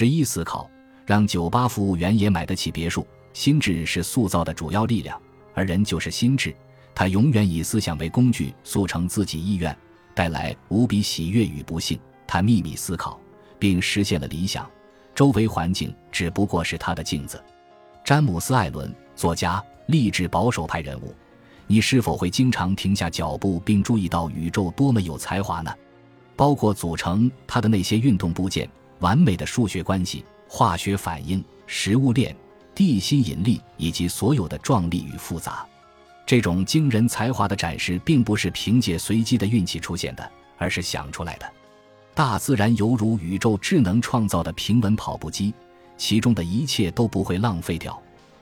十一思考，让酒吧服务员也买得起别墅。心智是塑造的主要力量，而人就是心智。他永远以思想为工具，速成自己意愿，带来无比喜悦与不幸。他秘密思考，并实现了理想。周围环境只不过是他的镜子。詹姆斯·艾伦，作家，励志保守派人物。你是否会经常停下脚步，并注意到宇宙多么有才华呢？包括组成它的那些运动部件、完美的数学关系、化学反应、食物链、地心引力以及所有的壮丽与复杂。这种惊人才华的展示，并不是凭借随机的运气出现的，而是想出来的。大自然犹如宇宙智能创造的平稳跑步机，其中的一切都不会浪费掉，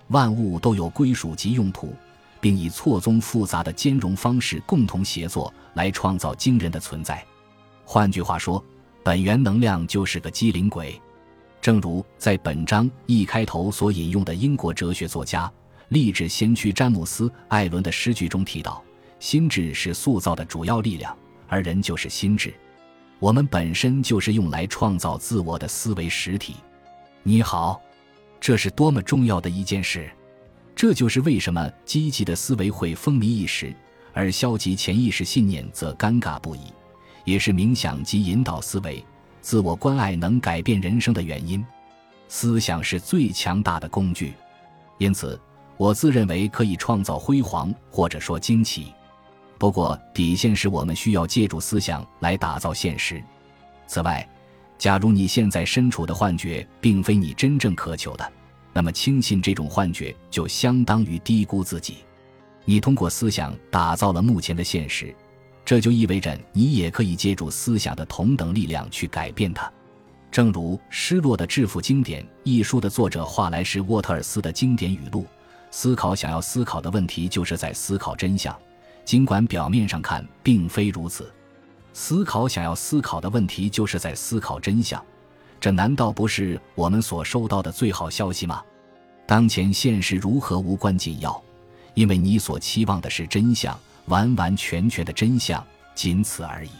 万物都有归属及用途，并以错综复杂的兼容方式共同协作来创造惊人的存在。换句话说，本源能量就是个机灵鬼。正如在本章一开头所引用的英国哲学作家、励志先驱詹姆斯·艾伦的诗句中提到：“心智是塑造的主要力量，而人就是心智。”我们本身就是用来创造自我的思维实体。你好，这是多么重要的一件事！这就是为什么积极的思维会风靡一时，而消极潜意识信念则尴尬不已，也是冥想及引导思维、自我关爱能改变人生的原因。思想是最强大的工具，因此我自认为可以创造辉煌，或者说惊奇。不过，底线是我们需要借助思想来打造现实。此外，假如你现在身处的幻觉并非你真正渴求的，那么轻信这种幻觉就相当于低估自己。你通过思想打造了目前的现实，这就意味着你也可以借助思想的同等力量去改变它。正如《失落的致富经典》一书的作者华莱士·沃特尔斯的经典语录：“思考想要思考的问题，就是在思考真相。”尽管表面上看并非如此，思考想要思考的问题就是在思考真相，这难道不是我们所收到的最好消息吗？当前现实如何无关紧要，因为你所期望的是真相，完完全全的真相，仅此而已。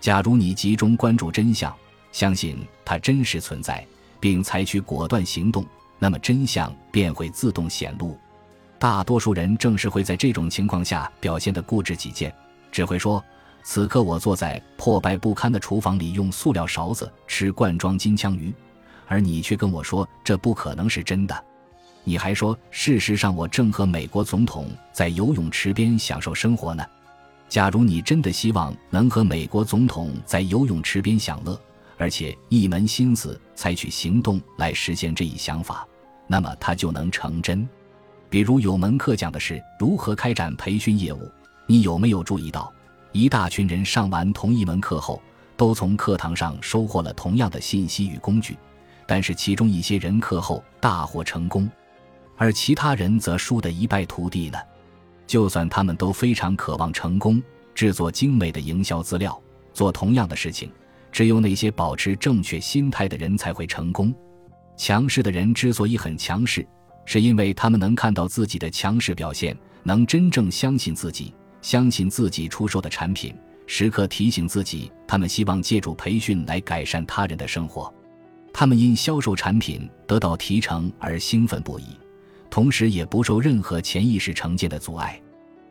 假如你集中关注真相，相信它真实存在，并采取果断行动，那么真相便会自动显露。大多数人正是会在这种情况下表现得固执己见，只会说：“此刻我坐在破败不堪的厨房里，用塑料勺子吃罐装金枪鱼。”而你却跟我说这不可能是真的。你还说：“事实上，我正和美国总统在游泳池边享受生活呢。”假如你真的希望能和美国总统在游泳池边享乐，而且一门心思采取行动来实现这一想法，那么它就能成真。比如有门课讲的是如何开展培训业务，你有没有注意到，一大群人上完同一门课后，都从课堂上收获了同样的信息与工具，但是其中一些人课后大获成功，而其他人则输得一败涂地呢？就算他们都非常渴望成功，制作精美的营销资料，做同样的事情，只有那些保持正确心态的人才会成功。强势的人之所以很强势。是因为他们能看到自己的强势表现，能真正相信自己，相信自己出售的产品，时刻提醒自己，他们希望借助培训来改善他人的生活。他们因销售产品得到提成而兴奋不已，同时也不受任何潜意识成见的阻碍。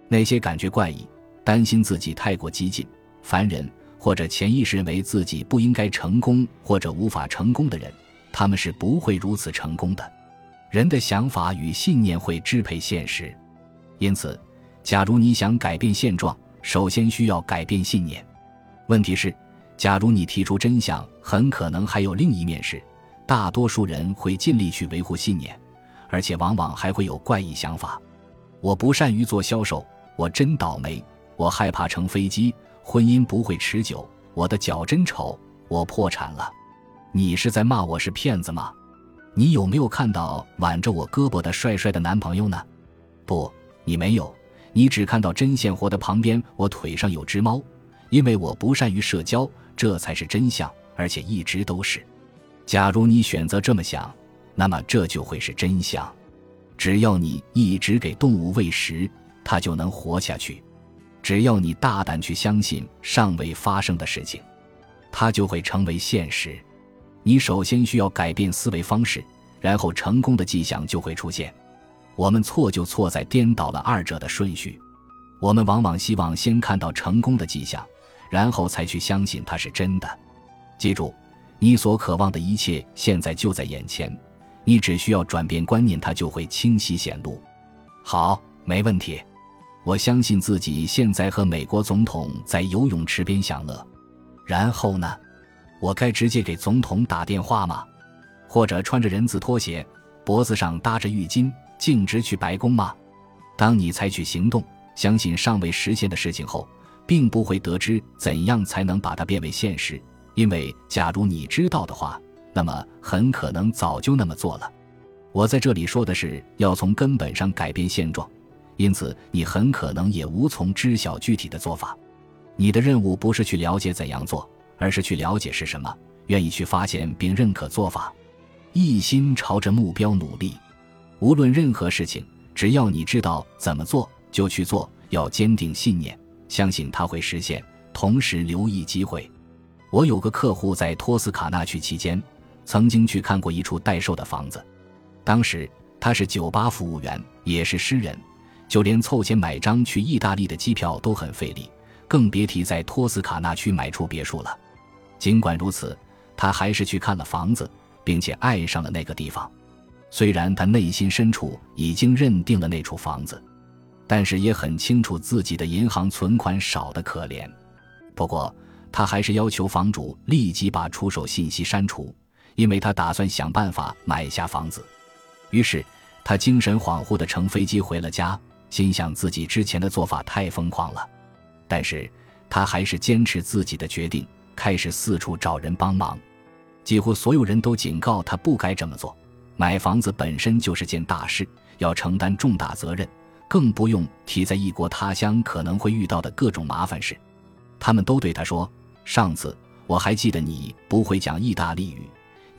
那些感觉怪异、担心自己太过激进、烦人，或者潜意识认为自己不应该成功或者无法成功的人，他们是不会如此成功的。人的想法与信念会支配现实，因此，假如你想改变现状，首先需要改变信念。问题是，假如你提出真相，很可能还有另一面是，大多数人会尽力去维护信念，而且往往还会有怪异想法。我不善于做销售，我真倒霉，我害怕乘飞机，婚姻不会持久，我的脚真丑，我破产了。你是在骂我是骗子吗？你有没有看到挽着我胳膊的帅帅的男朋友呢？不，你没有，你只看到针线活的旁边，我腿上有只猫。因为我不善于社交，这才是真相，而且一直都是。假如你选择这么想，那么这就会是真相。只要你一直给动物喂食，它就能活下去；只要你大胆去相信尚未发生的事情，它就会成为现实。你首先需要改变思维方式，然后成功的迹象就会出现。我们错就错在颠倒了二者的顺序。我们往往希望先看到成功的迹象，然后才去相信它是真的。记住，你所渴望的一切现在就在眼前，你只需要转变观念，它就会清晰显露。好，没问题。我相信自己现在和美国总统在游泳池边享乐。然后呢？我该直接给总统打电话吗？或者穿着人字拖鞋，脖子上搭着浴巾，径直去白宫吗？当你采取行动。相信尚未实现的事情后，并不会得知怎样才能把它变为现实。因为假如你知道的话，那么很可能早就那么做了。我在这里说的是要从根本上改变现状，因此你很可能也无从知晓具体的做法。你的任务不是去了解怎样做，而是去了解是什么，愿意去发现并认可做法，一心朝着目标努力。无论任何事情，只要你知道怎么做。就去做，要坚定信念，相信它会实现，同时留意机会。我有个客户在托斯卡纳去期间，曾经去看过一处待售的房子。当时他是酒吧服务员，也是诗人，就连凑钱买张去意大利的机票都很费力，更别提在托斯卡纳区买处别墅了。尽管如此，他还是去看了房子，并且爱上了那个地方。虽然他内心深处已经认定了那处房子。但是也很清楚自己的银行存款少得可怜，不过他还是要求房主立即把出手信息删除，因为他打算想办法买下房子。于是他精神恍惚地乘飞机回了家，心想自己之前的做法太疯狂了。但是他还是坚持自己的决定，开始四处找人帮忙。几乎所有人都警告他不该这么做，买房子本身就是件大事，要承担重大责任。更不用提在异国他乡可能会遇到的各种麻烦事，他们都对他说：“上次我还记得你不会讲意大利语，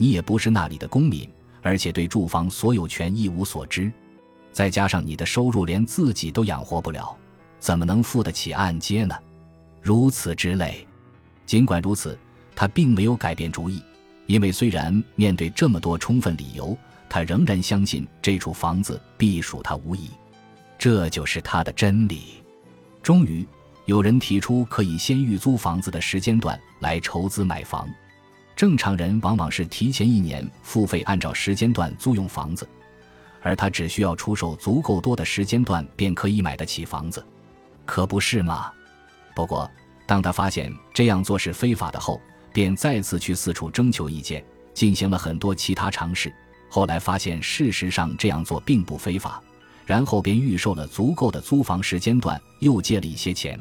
你也不是那里的公民，而且对住房所有权一无所知，再加上你的收入连自己都养活不了，怎么能付得起按揭呢？”如此之类。尽管如此，他并没有改变主意，因为虽然面对这么多充分理由，他仍然相信这处房子必属他无疑。这就是他的真理。终于，有人提出可以先预租房子的时间段来筹资买房。正常人往往是提前一年付费，按照时间段租用房子，而他只需要出售足够多的时间段便可以买得起房子，可不是吗？不过，当他发现这样做是非法的后，便再次去四处征求意见，进行了很多其他尝试。后来发现，事实上这样做并不非法。然后便预售了足够的租房时间段，又借了一些钱。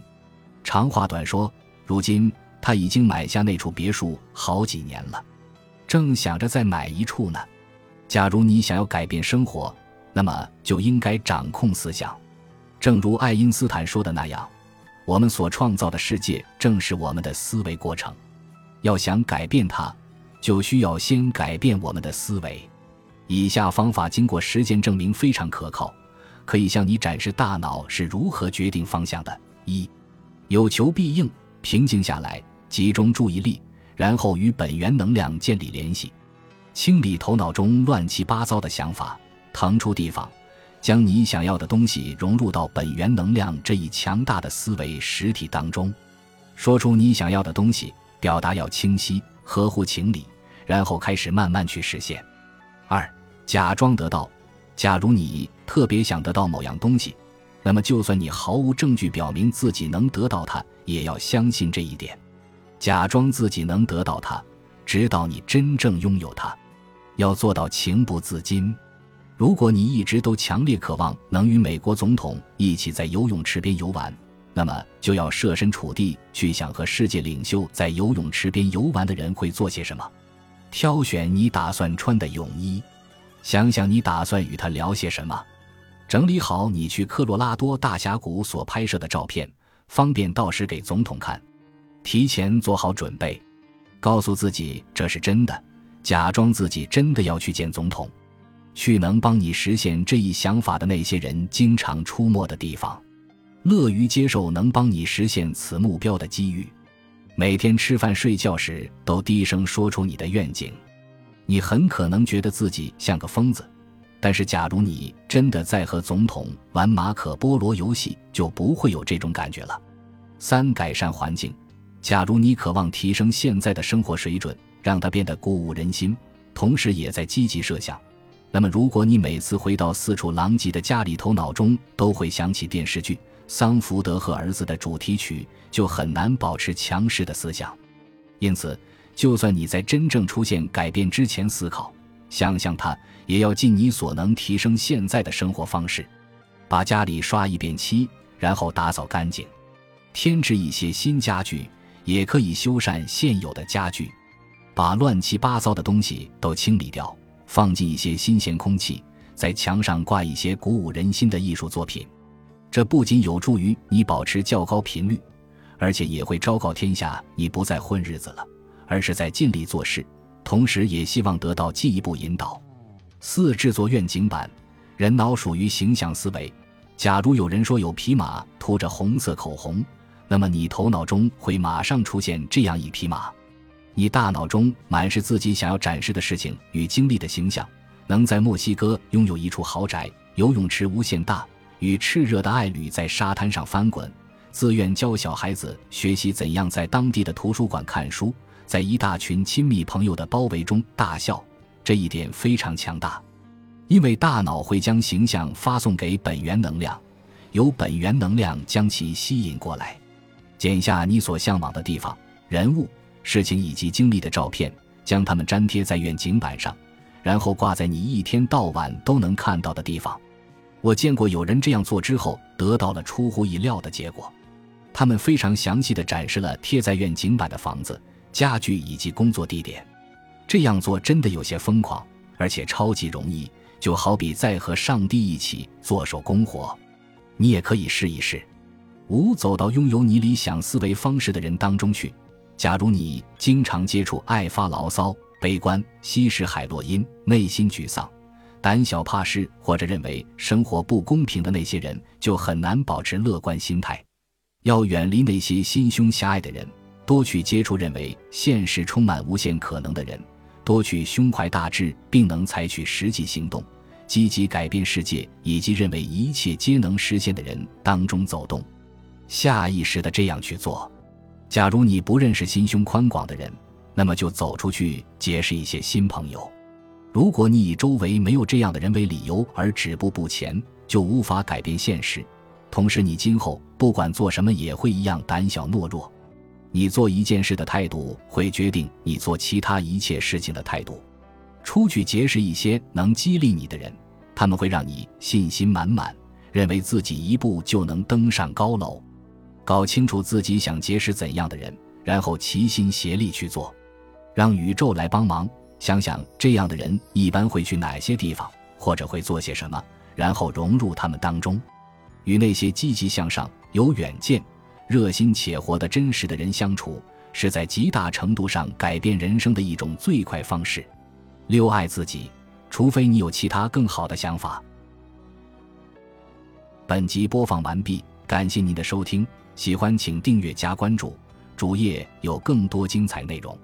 长话短说，如今他已经买下那处别墅好几年了，正想着再买一处呢。假如你想要改变生活，那么就应该掌控思想。正如爱因斯坦说的那样，我们所创造的世界正是我们的思维过程。要想改变它，就需要先改变我们的思维。以下方法经过实践证明非常可靠。可以向你展示大脑是如何决定方向的。一，有求必应，平静下来，集中注意力，然后与本源能量建立联系，清理头脑中乱七八糟的想法，腾出地方，将你想要的东西融入到本源能量这一强大的思维实体当中。说出你想要的东西，表达要清晰，合乎情理，然后开始慢慢去实现。二，假装得到。假如你特别想得到某样东西，那么就算你毫无证据表明自己能得到它，也要相信这一点，假装自己能得到它，直到你真正拥有它。要做到情不自禁。如果你一直都强烈渴望能与美国总统一起在游泳池边游玩，那么就要设身处地去想和世界领袖在游泳池边游玩的人会做些什么，挑选你打算穿的泳衣。想想你打算与他聊些什么，整理好你去科罗拉多大峡谷所拍摄的照片，方便到时给总统看。提前做好准备，告诉自己这是真的，假装自己真的要去见总统，去能帮你实现这一想法的那些人经常出没的地方，乐于接受能帮你实现此目标的机遇。每天吃饭睡觉时都低声说出你的愿景。你很可能觉得自己像个疯子。但是，假如你真的在和总统玩马可波罗游戏，就不会有这种感觉了。三、改善环境。假如你渴望提升现在的生活水准，让它变得鼓舞人心，同时也在积极设想，那么如果你每次回到四处狼藉的家里，头脑中都会想起电视剧《桑福德和儿子》的主题曲，就很难保持强势的思想。因此，就算你在真正出现改变之前思考。想想它，也要尽你所能提升现在的生活方式，把家里刷一遍漆，然后打扫干净，添置一些新家具，也可以修缮现有的家具，把乱七八糟的东西都清理掉，放进一些新鲜空气，在墙上挂一些鼓舞人心的艺术作品。这不仅有助于你保持较高频率，而且也会昭告天下你不再混日子了，而是在尽力做事。同时也希望得到进一步引导。四、制作愿景板。人脑属于形象思维。假如有人说有匹马涂着红色口红，那么你头脑中会马上出现这样一匹马。你大脑中满是自己想要展示的事情与经历的形象：能在墨西哥拥有一处豪宅，游泳池无限大，与炽热的爱侣在沙滩上翻滚，自愿教小孩子学习怎样在当地的图书馆看书。在一大群亲密朋友的包围中大笑，这一点非常强大，因为大脑会将形象发送给本源能量，由本源能量将其吸引过来。剪下你所向往的地方、人物、事情以及经历的照片，将它们粘贴在愿景板上，然后挂在你一天到晚都能看到的地方。我见过有人这样做之后得到了出乎意料的结果，他们非常详细的展示了贴在愿景板的房子。家具以及工作地点，这样做真的有些疯狂，而且超级容易，就好比在和上帝一起做手工活。你也可以试一试。五，走到拥有你理想思维方式的人当中去。假如你经常接触爱发牢骚、悲观、吸食海洛因、内心沮丧、胆小怕事或者认为生活不公平的那些人，就很难保持乐观心态。要远离那些心胸狭隘的人。多去接触认为现实充满无限可能的人，多去胸怀大志并能采取实际行动、积极改变世界以及认为一切皆能实现的人当中走动，下意识的这样去做。假如你不认识心胸宽广的人，那么就走出去结识一些新朋友。如果你以周围没有这样的人为理由而止步不前，就无法改变现实。同时，你今后不管做什么也会一样胆小懦弱。你做一件事的态度，会决定你做其他一切事情的态度。出去结识一些能激励你的人，他们会让你信心满满，认为自己一步就能登上高楼。搞清楚自己想结识怎样的人，然后齐心协力去做，让宇宙来帮忙。想想这样的人一般会去哪些地方，或者会做些什么，然后融入他们当中，与那些积极向上、有远见。热心且活得真实的人相处，是在极大程度上改变人生的一种最快方式。六爱自己，除非你有其他更好的想法。本集播放完毕，感谢您的收听，喜欢请订阅加关注，主页有更多精彩内容。